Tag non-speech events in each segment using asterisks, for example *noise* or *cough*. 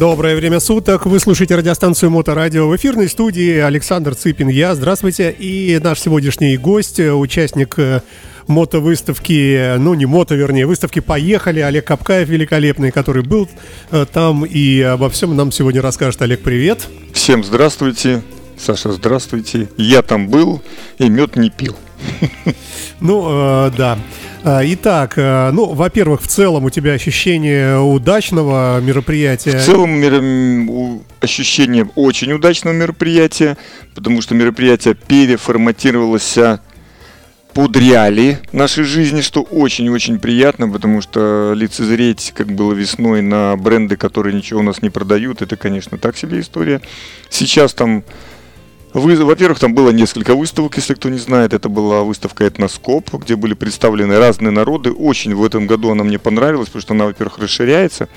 Доброе время суток. Вы слушаете радиостанцию Моторадио. В эфирной студии Александр Цыпин. Я. Здравствуйте. И наш сегодняшний гость, участник э, мотовыставки, ну не мото, вернее, выставки «Поехали». Олег Капкаев великолепный, который был э, там и обо всем нам сегодня расскажет. Олег, привет. Всем здравствуйте. Саша, здравствуйте. Я там был и мед не пил. Ну, э, да. А, итак, э, ну, во-первых, в целом у тебя ощущение удачного мероприятия. В целом мер... ощущение очень удачного мероприятия, потому что мероприятие переформатировалось под реалии нашей жизни, что очень-очень приятно, потому что лицезреть, как было весной, на бренды, которые ничего у нас не продают, это, конечно, так себе история. Сейчас там вы, во-первых, там было несколько выставок, если кто не знает. Это была выставка «Этноскоп», где были представлены разные народы. Очень в этом году она мне понравилась, потому что она, во-первых, расширяется.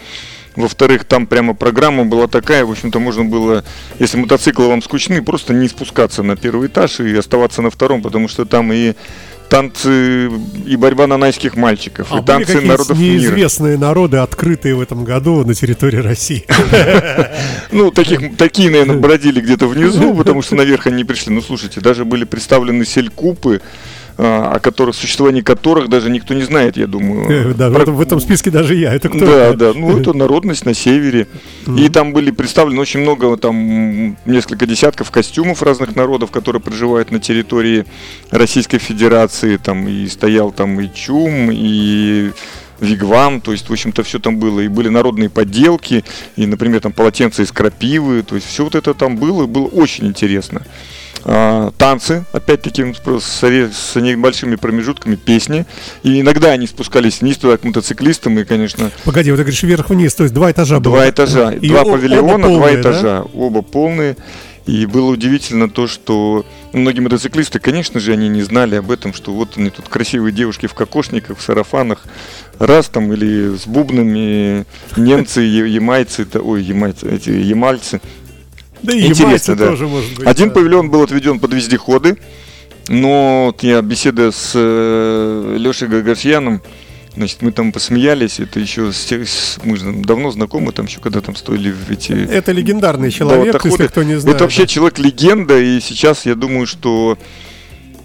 Во-вторых, там прямо программа была такая, в общем-то, можно было, если мотоциклы вам скучны, просто не спускаться на первый этаж и оставаться на втором, потому что там и танцы и борьба нанайских мальчиков, а и танцы народов неизвестные мира. народы, открытые в этом году на территории России. *laughs* Ну, таких, такие, наверное, *laughs* бродили где-то внизу, потому что наверх они не пришли. Ну, слушайте, даже были представлены селькупы, о которых, существовании которых даже никто не знает, я думаю. Э, да, Про... в, этом, списке даже я. Это кто? Да, да, ну это народность на севере. И там были представлены очень много, там несколько десятков костюмов разных народов, которые проживают на территории Российской Федерации. Там и стоял там и чум, и вигвам, то есть, в общем-то, все там было. И были народные подделки, и, например, там полотенца из крапивы, то есть, все вот это там было, и было очень интересно. А, танцы, опять-таки с, с небольшими промежутками песни. И иногда они спускались вниз туда к мотоциклистам, и, конечно... Погоди, вот ты говоришь вверх-вниз, то есть два этажа было? Два этажа, и два павильона, полные, два этажа, да? оба полные. И было удивительно то, что многие мотоциклисты, конечно же, они не знали об этом, что вот они тут красивые девушки в кокошниках, в сарафанах, раз там или с бубнами немцы, ямайцы, ой, ямайцы, эти ямальцы, да и Интересно, да. тоже может быть. Один да. павильон был отведен под вездеходы, но вот я беседа с э, Лешей Гагарсьяном, Значит, мы там посмеялись, это еще с тех, мы же давно знакомы, там еще когда там стоили эти... Это легендарный человек, да, если кто не знает. Это вообще да. человек-легенда, и сейчас я думаю, что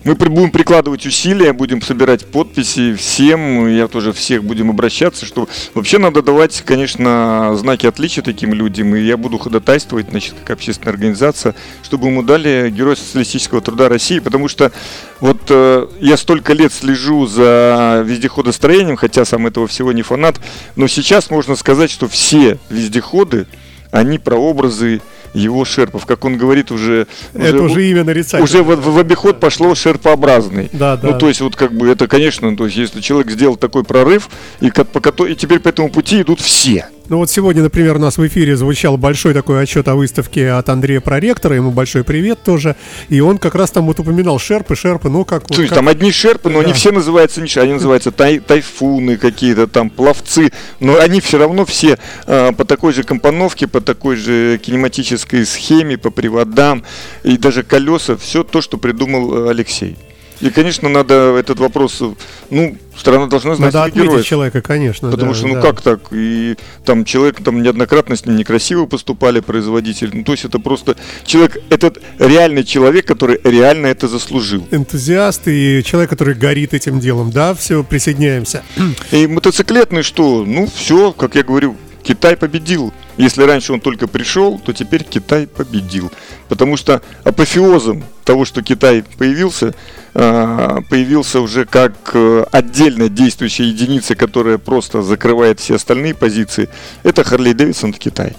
мы будем прикладывать усилия, будем собирать подписи всем, я тоже всех будем обращаться, что вообще надо давать, конечно, знаки отличия таким людям, и я буду ходатайствовать, значит, как общественная организация, чтобы ему дали Герой социалистического труда России, потому что вот э, я столько лет слежу за вездеходостроением, хотя сам этого всего не фанат, но сейчас можно сказать, что все вездеходы, они прообразы его шерпов, как он говорит, уже... Это уже, уже имя нарицательное. Уже в, в обиход пошло шерпообразный. Да, да. Ну, то есть, вот как бы это, конечно, то есть, если человек сделал такой прорыв, и, как, по, и теперь по этому пути идут все. Ну вот сегодня, например, у нас в эфире звучал большой такой отчет о выставке от Андрея Проректора, ему большой привет тоже, и он как раз там вот упоминал шерпы, шерпы, ну как... Слушай, вот, как... там одни шерпы, но да. они все называются не они называются тай, тайфуны какие-то там, пловцы, но они все равно все э, по такой же компоновке, по такой же кинематической схеме, по приводам, и даже колеса, все то, что придумал э, Алексей. И, конечно, надо этот вопрос, ну, страна должна знать Надо отметить героев. человека, конечно. Потому да, что, ну да. как так? И там человек, там неоднократно с ним некрасиво поступали производители. Ну, то есть это просто человек, этот реальный человек, который реально это заслужил. Энтузиаст и человек, который горит этим делом. Да, все, присоединяемся. И мотоциклетный что? Ну, все, как я говорю, Китай победил. Если раньше он только пришел, то теперь Китай победил. Потому что апофеозом того, что Китай появился, а, появился уже как э, отдельная действующая единица, которая просто закрывает все остальные позиции, это Харли Дэвидсон в Китай.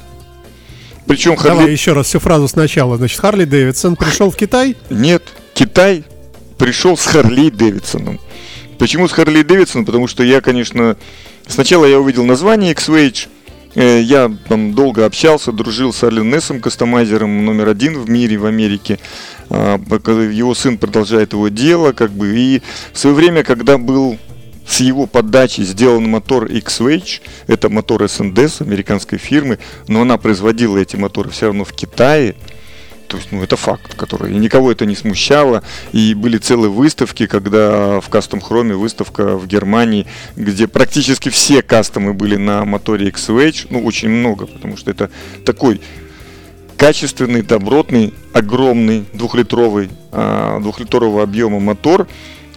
Причем Харли... Давай еще раз всю фразу сначала. Значит, Харли Дэвидсон пришел в Китай? Нет, Китай пришел с Харли Дэвидсоном. Почему с Харли Дэвидсоном? Потому что я, конечно, сначала я увидел название X-Wage, я там долго общался, дружил с Арлен Нессом, кастомайзером номер один в мире, в Америке. А, его сын продолжает его дело, как бы. И в свое время, когда был с его подачи сделан мотор X-Wage, это мотор S&S американской фирмы, но она производила эти моторы все равно в Китае. То есть, ну, это факт, который... И никого это не смущало. И были целые выставки, когда в Custom Chrome выставка в Германии, где практически все кастомы были на моторе XVH. Ну, очень много, потому что это такой качественный, добротный, огромный двухлитровый, а, двухлитрового объема мотор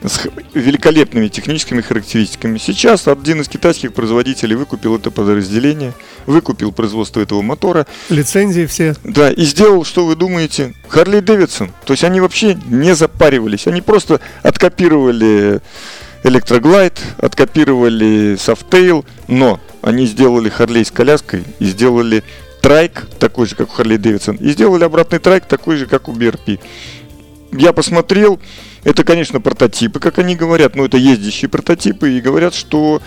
с великолепными техническими характеристиками. Сейчас один из китайских производителей выкупил это подразделение, выкупил производство этого мотора. Лицензии все. Да, и сделал, что вы думаете, Харли Дэвидсон. То есть они вообще не запаривались, они просто откопировали Электроглайд, откопировали Softail, но они сделали Харлей с коляской и сделали трайк, такой же, как у Харли Дэвидсон, и сделали обратный трайк, такой же, как у BRP. Я посмотрел, это, конечно, прототипы, как они говорят, но это ездящие прототипы, и говорят, что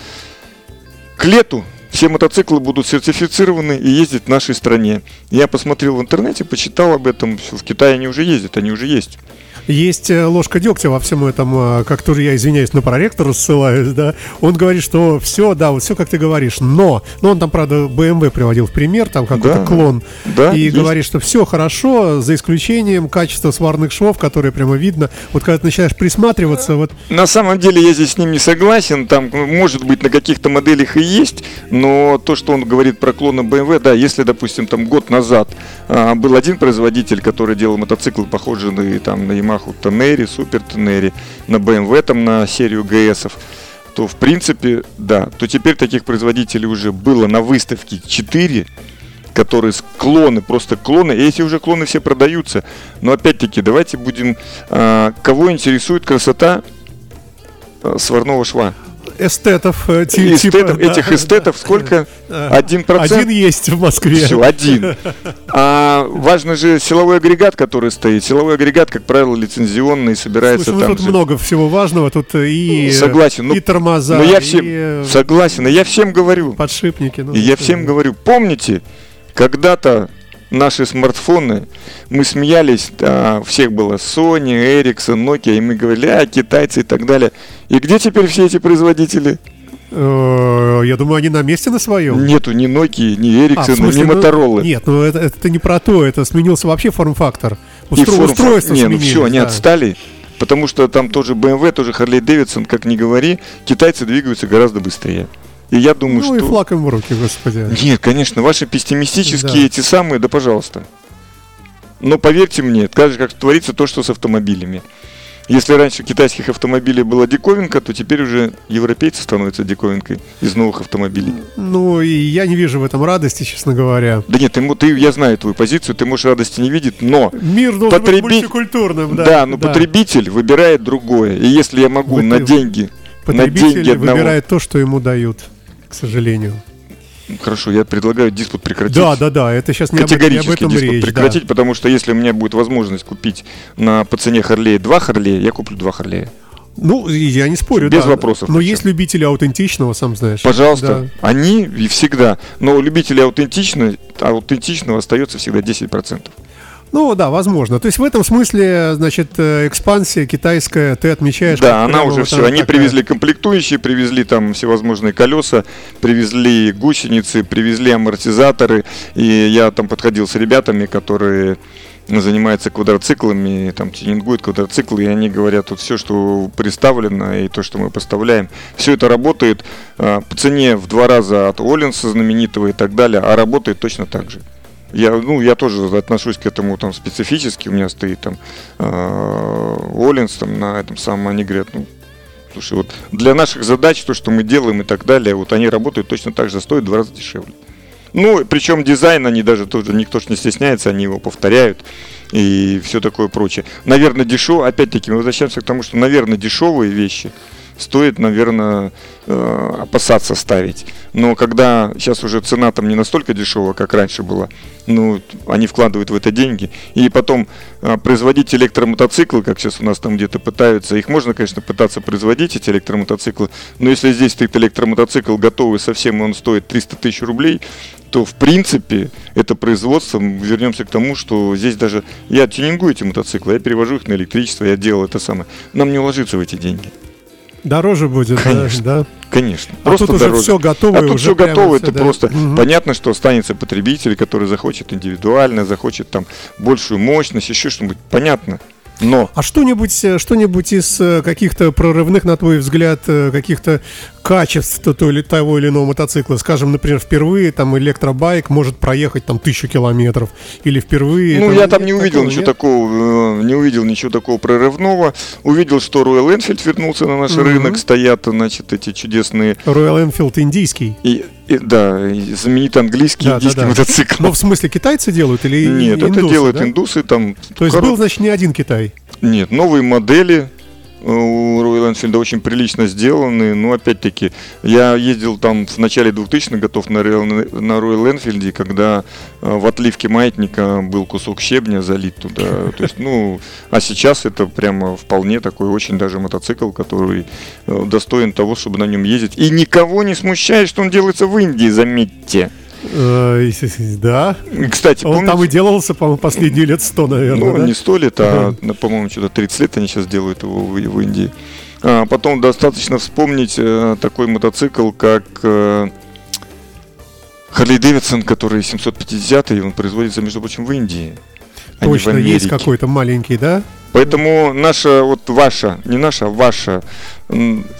к лету все мотоциклы будут сертифицированы и ездить в нашей стране. Я посмотрел в интернете, почитал об этом, в Китае они уже ездят, они уже есть есть э, ложка дегтя во всем этом, э, как тоже я извиняюсь, на проректора ссылаюсь, да, он говорит, что все, да, вот все, как ты говоришь, но, но он там, правда, BMW приводил в пример, там какой-то да, клон, да, и есть. говорит, что все хорошо, за исключением качества сварных швов, которые прямо видно, вот когда ты начинаешь присматриваться, вот... На самом деле я здесь с ним не согласен, там, может быть, на каких-то моделях и есть, но то, что он говорит про клоны BMW, да, если, допустим, там год назад а, был один производитель, который делал мотоциклы, похожие на, там, на Yamaha Yamaha Тонери, Супер Тонери, на BMW там на серию ГСов, то в принципе, да, то теперь таких производителей уже было на выставке 4, которые клоны, просто клоны, и эти уже клоны все продаются. Но опять-таки, давайте будем, а, кого интересует красота а, сварного шва эстетов. Э, типа, эстетов да, этих эстетов сколько? Один процент? Один есть в Москве. Все, один. *laughs* А важно же силовой агрегат, который стоит. Силовой агрегат, как правило, лицензионный, собирается Слушай, ну, там тут же. много всего важного. Тут и, согласен, ну, и тормоза, но я всем, и... Э, согласен, но я всем говорю. Подшипники. Ну, и я всем говорю, помните, когда-то наши смартфоны, мы смеялись, да, всех было Sony, Ericsson, Nokia, и мы говорили, а, китайцы и так далее. И где теперь все эти производители? Э, я думаю, они на месте на своем. Нету ни Nokia, ни Ericsson, а, смысле, ни ну, Motorola. Нет, ну это, это не про то, это сменился вообще форм-фактор. Устро, форм устройство Не, ну все, они да. отстали. Потому что там тоже BMW, тоже Harley Davidson, как ни говори, китайцы двигаются гораздо быстрее. И я думаю, ну, что... Ну и флаг им в руки, господи. Нет, конечно, ваши пессимистические да. эти самые, да пожалуйста. Но поверьте мне, же, как творится то, что с автомобилями. Если раньше китайских автомобилей была диковинка, то теперь уже европейцы становятся диковинкой из новых автомобилей. Ну, и я не вижу в этом радости, честно говоря. Да нет, ты, ты, я знаю твою позицию, ты можешь радости не видеть, но... Мир должен потреби... быть мультикультурным, да. Да, но да. потребитель выбирает другое. И если я могу Вы, на деньги... Потребитель на деньги одного... выбирает то, что ему дают к сожалению. Хорошо, я предлагаю диспут прекратить. Да, да, да, это сейчас не Категорически об, этом диспут речь, прекратить, да. потому что если у меня будет возможность купить на по цене Харлея два Харлея, я куплю два Харлея. Ну, я не спорю, Без да. вопросов. Но есть любители аутентичного, сам знаешь. Пожалуйста, да. они и всегда. Но у любителей аутентичного, аутентичного остается всегда 10%. Ну да, возможно. То есть в этом смысле, значит, э, экспансия китайская ты отмечаешь. Да, она уже вот все. Они такая... привезли комплектующие, привезли там всевозможные колеса, привезли гусеницы, привезли амортизаторы. И я там подходил с ребятами, которые занимаются квадроциклами, там тюнингуют квадроциклы, и они говорят, вот все, что представлено, и то, что мы поставляем, все это работает э, по цене в два раза от Оллинса знаменитого и так далее, а работает точно так же. Я, ну, я тоже отношусь к этому там специфически. У меня стоит там э, там на этом самом, они говорят, ну, слушай, вот для наших задач, то, что мы делаем и так далее, вот они работают точно так же, стоят в два раза дешевле. Ну, причем дизайн они даже тоже, никто ж не стесняется, они его повторяют и все такое прочее. Наверное, дешево, опять-таки, мы возвращаемся к тому, что, наверное, дешевые вещи – стоит, наверное, э, опасаться ставить. Но когда сейчас уже цена там не настолько дешевая, как раньше была, ну, они вкладывают в это деньги. И потом э, производить электромотоциклы, как сейчас у нас там где-то пытаются, их можно, конечно, пытаться производить, эти электромотоциклы, но если здесь стоит электромотоцикл готовый совсем, и он стоит 300 тысяч рублей, то в принципе это производство, вернемся к тому, что здесь даже я тюнингую эти мотоциклы, я перевожу их на электричество, я делал это самое. Нам не уложиться в эти деньги. Дороже будет, Конечно. да. Конечно. А просто тут уже дороже. все готово. А тут уже все готово, это да. просто Мгм. понятно, что останется потребитель, который захочет индивидуально, захочет там большую мощность, еще что-нибудь. Понятно. Но А что-нибудь, э, что-нибудь из э, каких-то прорывных, на твой взгляд, э, каких-то качеств то- или того или иного мотоцикла? Скажем, например, впервые там электробайк может проехать там тысячу километров, или впервые... Ну, я там не увидел такого, ничего нет? такого, э, не увидел ничего такого прорывного. Увидел, что Royal Enfield вернулся на наш Мгм. рынок, стоят, значит, эти чудесные, Royal Enfield индийский. и, и- да, и знаменитый английский Да, да, индийский да. мотоцикл. Но в смысле китайцы делают или Нет, это индусы, делают да? индусы, там. То есть коро- был, значит, не один Китай. Нет, новые модели у Royal Enfield очень прилично сделаны. Но опять-таки, я ездил там в начале 2000-х готов на Royal, на Royal Enfield, когда э, в отливке маятника был кусок щебня залит туда. То есть, ну, а сейчас это прямо вполне такой очень даже мотоцикл, который э, достоин того, чтобы на нем ездить. И никого не смущает, что он делается в Индии, заметьте. Э, Да. Кстати, Он там помните- и делался, по-моему, последние лет сто, наверное, ну, да? не сто лет, а, на, по-моему, что-то 30 лет они сейчас делают его в, Индии. А, потом достаточно вспомнить э, такой мотоцикл, как Харли Дэвидсон, который 750 и он производится, между прочим, в Индии. а не в Точно есть Америке. какой-то маленький, да? Поэтому наша, вот ваша, не наша, а ваша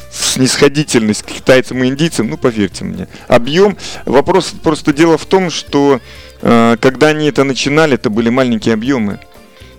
снисходительность к китайцам и индийцам, ну, поверьте мне, объем, вопрос просто дело в том, что э, когда они это начинали, это были маленькие объемы.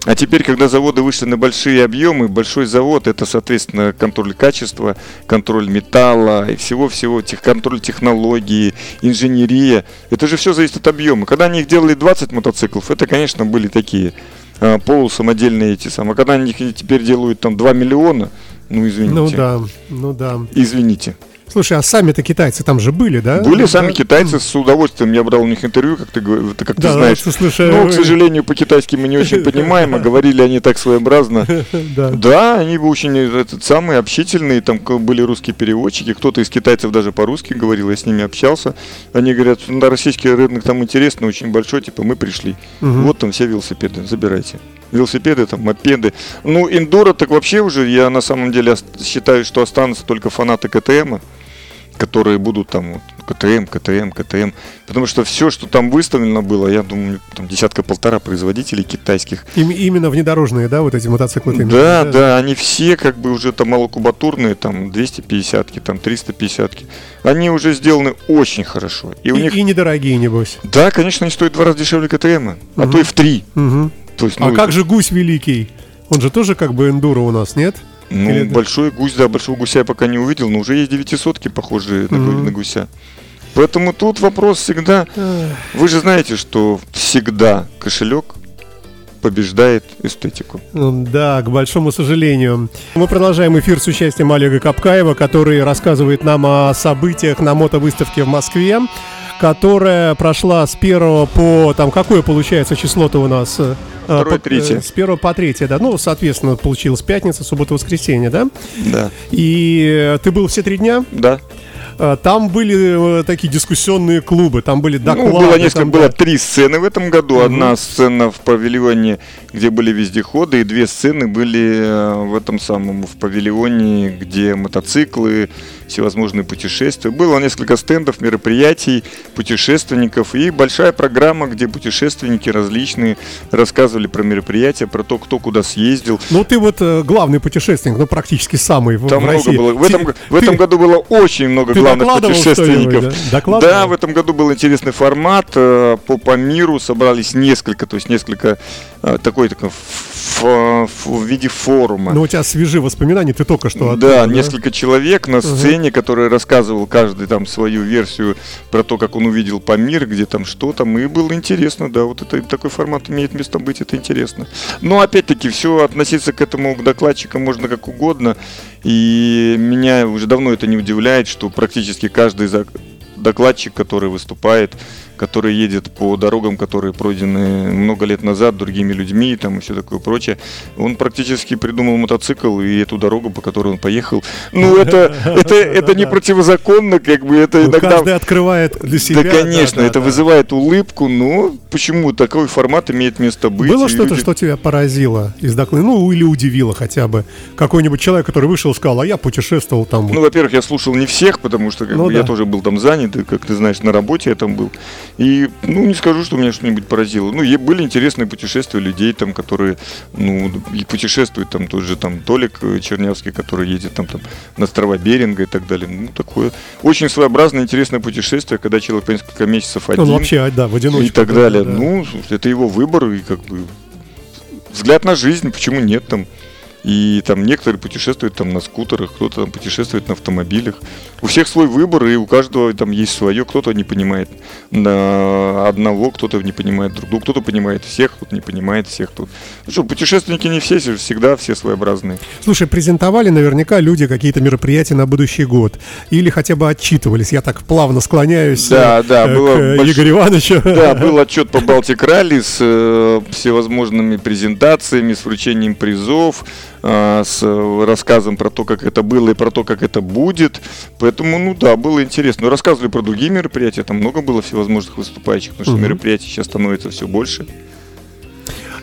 А теперь, когда заводы вышли на большие объемы, большой завод это, соответственно, контроль качества, контроль металла и всего-всего, тех, контроль технологии, инженерия. Это же все зависит от объема. Когда они их делали 20 мотоциклов, это, конечно, были такие а, полусамодельные эти самые. Когда они теперь делают там 2 миллиона, ну извините. Ну да, ну да. Извините. Слушай, а сами-то китайцы там же были, да? Были Да? сами китайцы с удовольствием. Я брал у них интервью, как ты, как ты Да, знаешь. вот, слушай, Но, вы- к сожалению, по-китайски мы не очень понимаем, а говорили они так своеобразно. *laughs* да. Да, они бы очень этот, самые общительные, там были русские переводчики, кто-то из китайцев даже по-русски говорил, я с ними общался. Они говорят, на российский рынок там интересно, очень большой, типа мы пришли. Мгм. Вот там все велосипеды, забирайте. Велосипеды, там, мопеды. Ну, индура так вообще уже, я на самом деле считаю, что останутся только фанаты КТМа, которые будут там вот, КТМ, КТМ, КТМ. Потому что все, что там выставлено было, я думаю, там десятка-полтора производителей китайских. Им- именно внедорожные, да, вот эти мотоциклы? Да, виду, да, они все как бы уже там малокубатурные, там 250-ки, там 350-ки. Они уже сделаны очень хорошо. И у И, них, и недорогие, небось. да, конечно, они стоят в два раза дешевле КТМа, а Мгм. то и в три. Мгм. То есть, А ну, как это- же гусь великий? Он же тоже как бы эндуро у нас, нет? Ну, Или большой гусь, да, большого гуся я пока не увидел, но уже есть 900-ки, похожие на, гу- Мгм. на гуся. Поэтому тут вопрос всегда, вы же знаете, что всегда кошелек побеждает эстетику. Ну, Да, к большому сожалению. Мы продолжаем эфир с участием Олега Капкаева, который рассказывает нам о событиях на мотовыставке в Москве, которая прошла с 1 по... Там какое получается число-то у нас? Э, Второе, по- третье. э, С 1 по 3, да. Ну, соответственно, получилась пятница, суббота, воскресенье, да? Да. И э, ты был все три дня? Да. Э, Там были э, такие дискуссионные клубы, там были доклады. ну, было несколько, там, было три сцены в этом году. Мгм. Одна сцена в павильоне, где были вездеходы, и две сцены были э, в этом самом, в павильоне, где мотоциклы, всевозможные путешествия. Было несколько стендов, мероприятий, путешественников и большая программа, где путешественники различные рассказывали про мероприятия, про то, кто куда съездил. Ну, ты вот главный путешественник, ну, практически самый в, Там в много России. было. В этом, Ты- в этом ты- году было очень много ты главных путешественников. да? Да, в этом году был интересный формат. э, По, по миру собрались несколько, то есть несколько э, такой, такой ф- в виде форума. Ну, у тебя свежие воспоминания, ты только что да, оттуда, несколько человек на сцене, который рассказывал каждый там свою версию про то, как он увидел Памир, где там что там, и было интересно, да, вот это такой формат имеет место быть, это интересно. Но опять-таки все относиться к этому к докладчикам можно как угодно, и меня уже давно это не удивляет, что практически каждый за- докладчик, который выступает, который едет по дорогам, которые пройдены много лет назад другими людьми там и все такое прочее. Он практически придумал мотоцикл и эту дорогу, по которой он поехал. Ну, это, *laughs* это, это не противозаконно, как бы это Ну, иногда... Каждый открывает для себя. Да, конечно, это вызывает улыбку, но почему такой формат имеет место быть? Было что-то, что тебя поразило из доклада? Ну, или удивило хотя бы. Какой-нибудь человек, который вышел и сказал, а я путешествовал там. Ну, во-первых, я слушал не всех, потому что как Ну бы, я да. тоже был там занят, и, как ты знаешь, на работе я там был. И, ну, не скажу, что меня что-нибудь поразило. Ну, и были интересные путешествия людей, там, которые, ну, и путешествуют, там, тот же там Толик э, Чернявский, который едет там, там на острова Беринга и так далее. Ну, такое очень своеобразное, интересное путешествие, когда человек по несколько месяцев один Он вообще, да, в одиночку. и так да, далее. да, да. Ну, это его выбор, и как бы взгляд на жизнь, почему нет там. И там некоторые путешествуют там на скутерах, кто-то там путешествует на автомобилях. У всех свой выбор, и у каждого там есть свое. Кто-то не понимает одного, кто-то не понимает другого, кто-то понимает всех, кто-то не понимает всех. Тут. Ну что, путешественники не все, всегда все своеобразные. Слушай, презентовали наверняка люди какие-то мероприятия на будущий год. Или хотя бы отчитывались. Я так плавно склоняюсь Да, э, да, было к э, больш- Игорю Ивановичу. Да, *laughs* был отчет по Балтик Ралли с э, всевозможными презентациями, с вручением призов, с э, рассказом про то, как это было и про то, как это будет. Поэтому, ну да, было интересно. Но рассказывали про другие мероприятия, там много было всевозможных выступающих, потому что мероприятий сейчас становится все больше.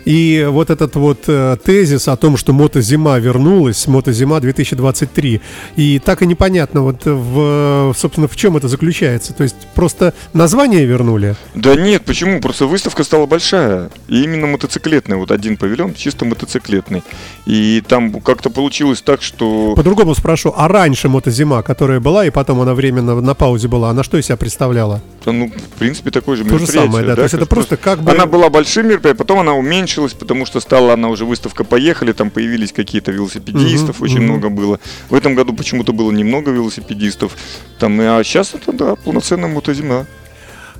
И вот этот вот э, тезис о том, что мотозима вернулась, мотозима 2023, и так и непонятно, вот в, собственно, в чем это заключается. То есть просто название вернули. Да нет, почему? Просто выставка стала большая. И именно мотоциклетная. Вот один павильон чисто мотоциклетный. И там как-то получилось так, что... По-другому спрошу, а раньше мотозима, которая была, и потом она временно на паузе была, она что из себя представляла? Да, Ну, в принципе, такое же То же мероприятие. самое, да. То есть это просто как бы... Она была большим мероприятием, потом она уменьшилась, потому что стала она уже выставка «Поехали», там появились какие-то велосипедистов, Мгм, очень мгм. много было. В этом году почему-то было немного велосипедистов. Там, а сейчас это, да, полноценная мотозима.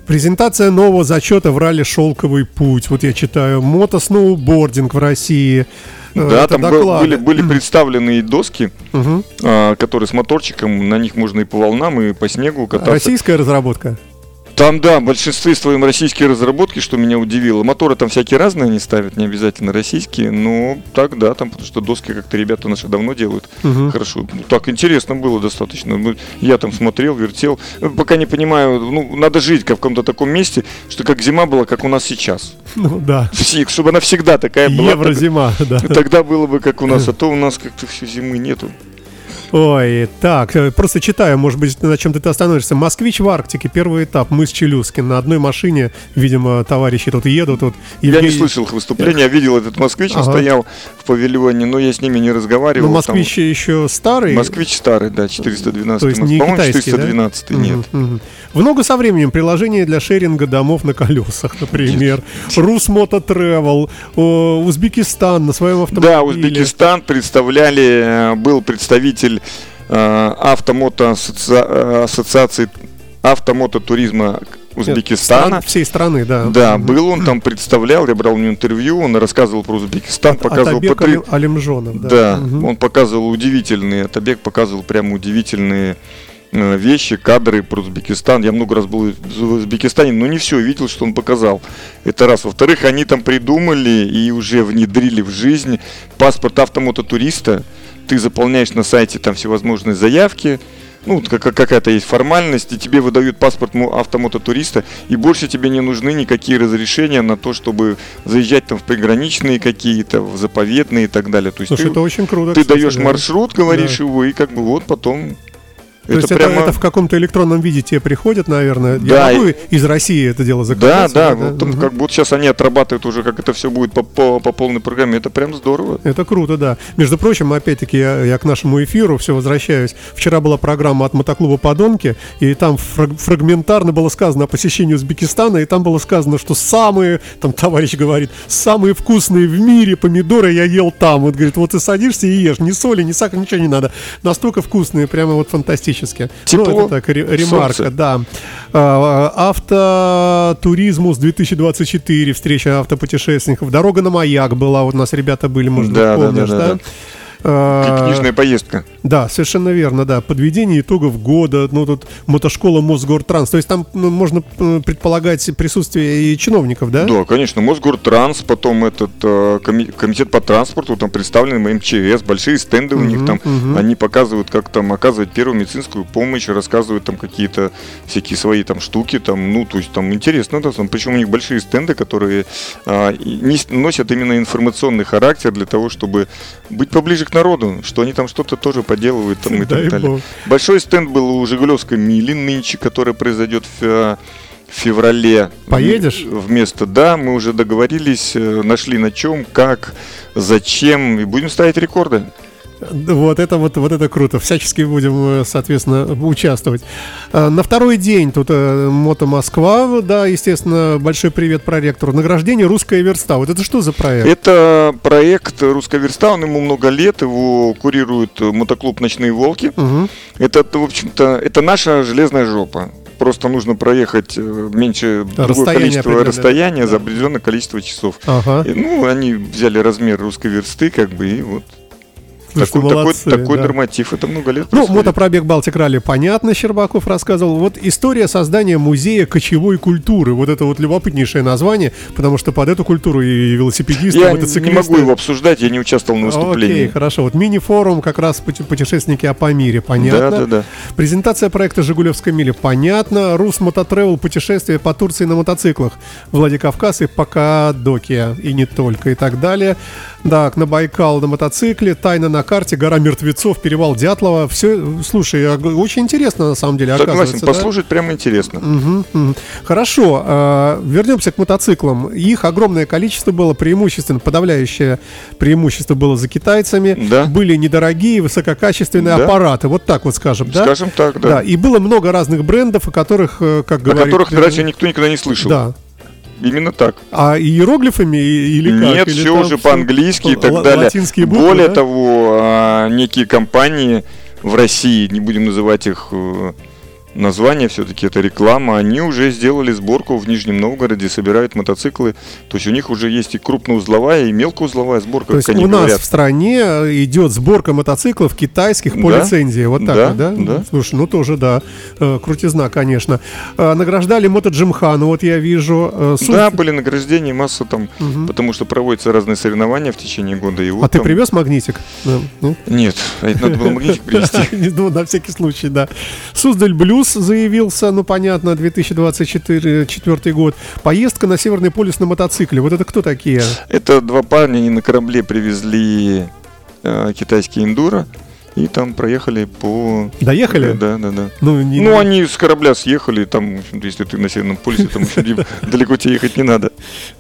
Презентация нового зачета в ралли «Шелковый путь». Вот я читаю. Мотосноубординг в России. Э, да, это там доклады. были, были представлены и доски, Мгм. а, которые с моторчиком, на них можно и по волнам, и по снегу кататься. Российская разработка. Там, да, в большинстве своем российские разработки, что меня удивило. Моторы там всякие разные они ставят, не обязательно российские, но так, да, там, потому что доски как-то ребята наши давно делают. Мгм. Хорошо. Ну, так интересно было достаточно. Мы- Я там смотрел, вертел. Э, Пока не понимаю, ну, надо жить в каком-то таком месте, что как зима была, как у нас сейчас. *laughs* Ну да. Все- Чтобы она всегда такая была. Еврозима, да. *laughs* Тогда- было бы как у нас, *laughs* а то у нас как-то всю зимы нету. Ой, так, э, просто читаю, может быть, на чем ты остановишься. Москвич в Арктике, первый этап, мы с Челюскин. На одной машине, видимо, товарищи тут едут. Вот, Я не Евгений- слышал их выступления, я видел этот москвич, он Ага. стоял в павильоне, но я с ними не разговаривал. Ну, там- москвич еще старый. Москвич старый, да, 412. То есть не По-моему, китайский, да? 412 Мгм, нет. мгм. В ногу со временем приложение для шеринга домов на колесах, *laughs* например. Рус Мото о, Узбекистан на своем автомобиле. Да, Узбекистан представляли, э, был представитель э, автомото асоци- э, автомототуризма Узбекистана. Стран- всей страны, да. Да, был он там представлял, я брал у него интервью, он рассказывал про Узбекистан, показывал Атабек потри- Алим- Алимжонов, да. Да, Мгм. он показывал удивительные, Табек показывал прямо удивительные э, вещи, кадры про Узбекистан. Я много раз был в Узбекистане, но не все видел, что он показал. Это раз. Во-вторых, они там придумали и уже внедрили в жизнь паспорт автомототуриста. Ты заполняешь на сайте там всевозможные заявки, ну, какая-то есть формальность, и тебе выдают паспорт мо- автомототуриста, и больше тебе не нужны никакие разрешения на то, чтобы заезжать там в приграничные какие-то, в заповедные и так далее. То есть Слушай, ты, это очень круто. ты кстати, даешь да. маршрут, говоришь Да. его, и как бы вот потом... То есть это, это в каком-то электронном виде тебе приходит, наверное. Да, Я могу из России это дело Да, заказать? да, вот там Мгм. как вот сейчас они отрабатывают уже, как это все будет по, по, по полной программе. Это прям здорово. Это круто, да. Между прочим, опять-таки, я, я к нашему эфиру все возвращаюсь. Вчера была программа от мотоклуба «Подонки», и там фраг- фрагментарно было сказано о посещении Узбекистана, и там было сказано, что самые, там товарищ говорит, самые вкусные в мире помидоры я ел там. Вот, говорит, вот ты садишься и ешь, ни соли, ни сахара, ничего не надо. Настолько вкусные, прямо вот фантастически. Тепло, Ну, это так, ре- ремарка, солнце. да. А, Автотуризмус 2024, встреча автопутешественников. Дорога на маяк была, вот у нас ребята были, может быть, Да, да, да, помнишь, да, да? да. А, Книжная поездка. Да, совершенно верно, да. Подведение итогов года, ну тут мотошкола Мосгортранс. То есть там ну, можно э, предполагать присутствие и чиновников, да? Да, конечно. Мосгортранс, потом этот э, комитет по транспорту, там представлены МЧС, большие стенды у них там. Угу. Они показывают, как там оказывать первую медицинскую помощь, рассказывают там какие-то всякие свои там штуки, там, ну, то есть там интересно, да, там, причем у них большие стенды, которые а, не, носят именно информационный характер для того, чтобы быть поближе к народу, что они там что-то тоже поделывают там и так далее. Большой стенд был у Жигулевской мили нынче, который произойдет в феврале. Поедешь? Вместо да, мы уже договорились, э, нашли на чем, как, зачем, и будем ставить рекорды. Вот это вот, вот это круто. Всячески будем, э, соответственно, участвовать. А, на второй день тут э, Мото Москва, да, естественно, большой привет проректору. Награждение «Русская верста». Вот это что за проект? Это проект «Русская верста», он ему много лет, его курирует мотоклуб «Ночные волки». Угу. Это, в общем-то, это наша железная жопа просто нужно проехать э, меньше другое количество расстояния да. за определенное количество часов. Ага. И, ну, они взяли размер русской версты, как бы, и вот такой, молодцы, такой, такой да. норматив, это много лет Ну, мотопробег Балтик Ралли, понятно, Щербаков рассказывал. Вот история создания музея кочевой культуры. Вот это вот любопытнейшее название, потому что под эту культуру и велосипедисты, я мотоциклисты... не могу его обсуждать, я не участвовал на выступлении. Окей, хорошо. Вот мини-форум, как раз путешественники о Памире, понятно. Да, да, да. Презентация проекта «Жигулевская миля», понятно. Рус Мототревел, путешествие по Турции на мотоциклах. Владикавказ и Покадокия, и не только, и так далее. Так, на Байкал на мотоцикле, тайна на карте, гора мертвецов, перевал Дятлова. Все, слушай, очень интересно на самом деле. Согласен, послушать да? прямо интересно. Угу, угу. Хорошо, э, вернемся к мотоциклам. Их огромное количество было, преимущественно, подавляющее преимущество было за китайцами. Да. Были недорогие, высококачественные да. аппараты, вот так вот скажем, да? Скажем так, да. да. И было много разных брендов, о которых, э, как говорят... О которых раньше никто никогда не слышал. Да. Именно так. А иероглифами или как? Нет, или все уже по-английски и так далее. Буквы, Более да? того, а, некие компании в России, не будем называть их э, название все-таки это реклама. Они уже сделали сборку в Нижнем Новгороде, собирают мотоциклы. То есть у них уже есть и крупноузловая, и мелкоузловая сборка. То есть у нас говорят. в стране идет сборка мотоциклов китайских по да? лицензии. Вот так да, вот, да? да? Слушай, ну тоже да. Э, крутизна, конечно. Э, награждали Мото Джимхану, вот я вижу. Э, Суд... Да, были награждения, масса там, угу. потому что проводятся разные соревнования в течение года. И вот а там... ты привез магнитик? Ну? Нет, а надо было магнитик привезти. *laughs* Ну, на всякий случай, да. Суздаль Блюз Союз заявился, ну понятно, 2024 год. Поездка на Северный полюс на мотоцикле. Вот это кто такие? Это два парня, они на корабле привезли э, китайский эндуро. И там проехали по... Доехали? Да, да, да. Ну, не... ну они с корабля съехали, там, если ты на Северном полюсе, там *laughs* далеко тебе ехать не надо.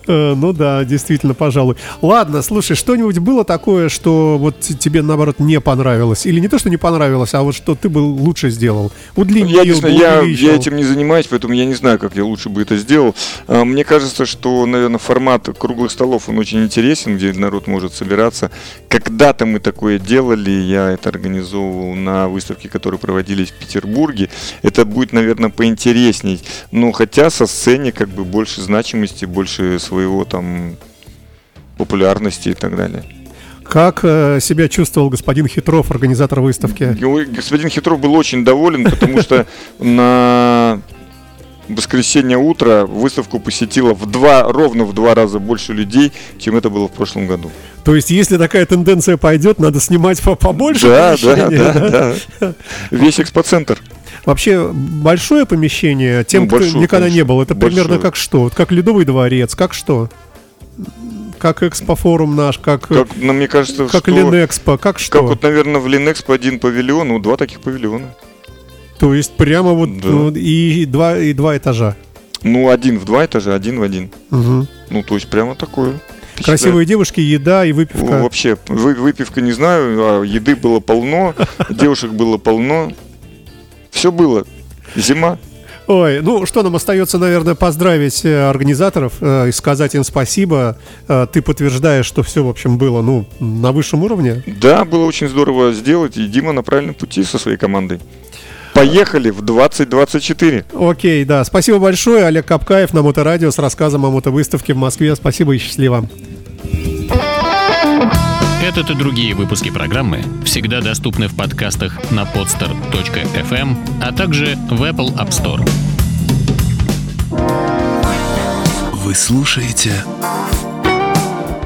Э, ну да, действительно, пожалуй. Ладно, слушай, что-нибудь было такое, что вот тебе, наоборот, не понравилось? Или не то, что не понравилось, а вот что ты бы лучше сделал? Удлинил, я, знаю, я, я этим не занимаюсь, поэтому я не знаю, как я лучше бы это сделал. А, мне кажется, что, наверное, формат круглых столов, он очень интересен, где народ может собираться. Когда-то мы такое делали, я это организовывал на выставке, которые проводились в Петербурге. Это будет, наверное, поинтересней. Но хотя со сцены как бы больше значимости, больше своего там популярности и так далее. Как э, себя чувствовал господин Хитров, организатор выставки? Господин Хитров был очень доволен, потому что *laughs* на воскресенье утро выставку посетило в два, ровно в два раза больше людей, чем это было в прошлом году. То есть, если такая тенденция пойдет, надо снимать побольше? Да, да, да, да. Весь экспоцентр. Вообще большое помещение, тем, ну, большое, кто никогда конечно, не был, это большое. примерно как что? Как Ледовый дворец, как что? Как экспофорум наш, как, как ну, мне кажется, как что, Линэкспо, как что? Как вот, наверное, в Линэкспо один павильон, ну, два таких павильона. То есть прямо вот да. ну, и, два, и два этажа. Ну, один в два этажа, один в один. Угу. Ну, то есть прямо такое. Красивые девушки, еда и выпивка. Ну, вообще, вы, выпивка не знаю, а еды было полно, *laughs* девушек было полно. Все было. Зима. Ой, ну что нам остается, наверное, поздравить э, организаторов э, и сказать им спасибо. Э, ты подтверждаешь, что все, в общем, было, ну, на высшем уровне. Да, было очень здорово сделать, и Дима на правильном пути со своей командой. Поехали в 2024. Окей, да. Спасибо большое. Олег Капкаев на Моторадио с рассказом о мотовыставке в Москве. Спасибо и счастливо. Этот и другие выпуски программы всегда доступны в подкастах на podster.fm, а также в Apple App Store. Вы слушаете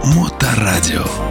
Моторадио.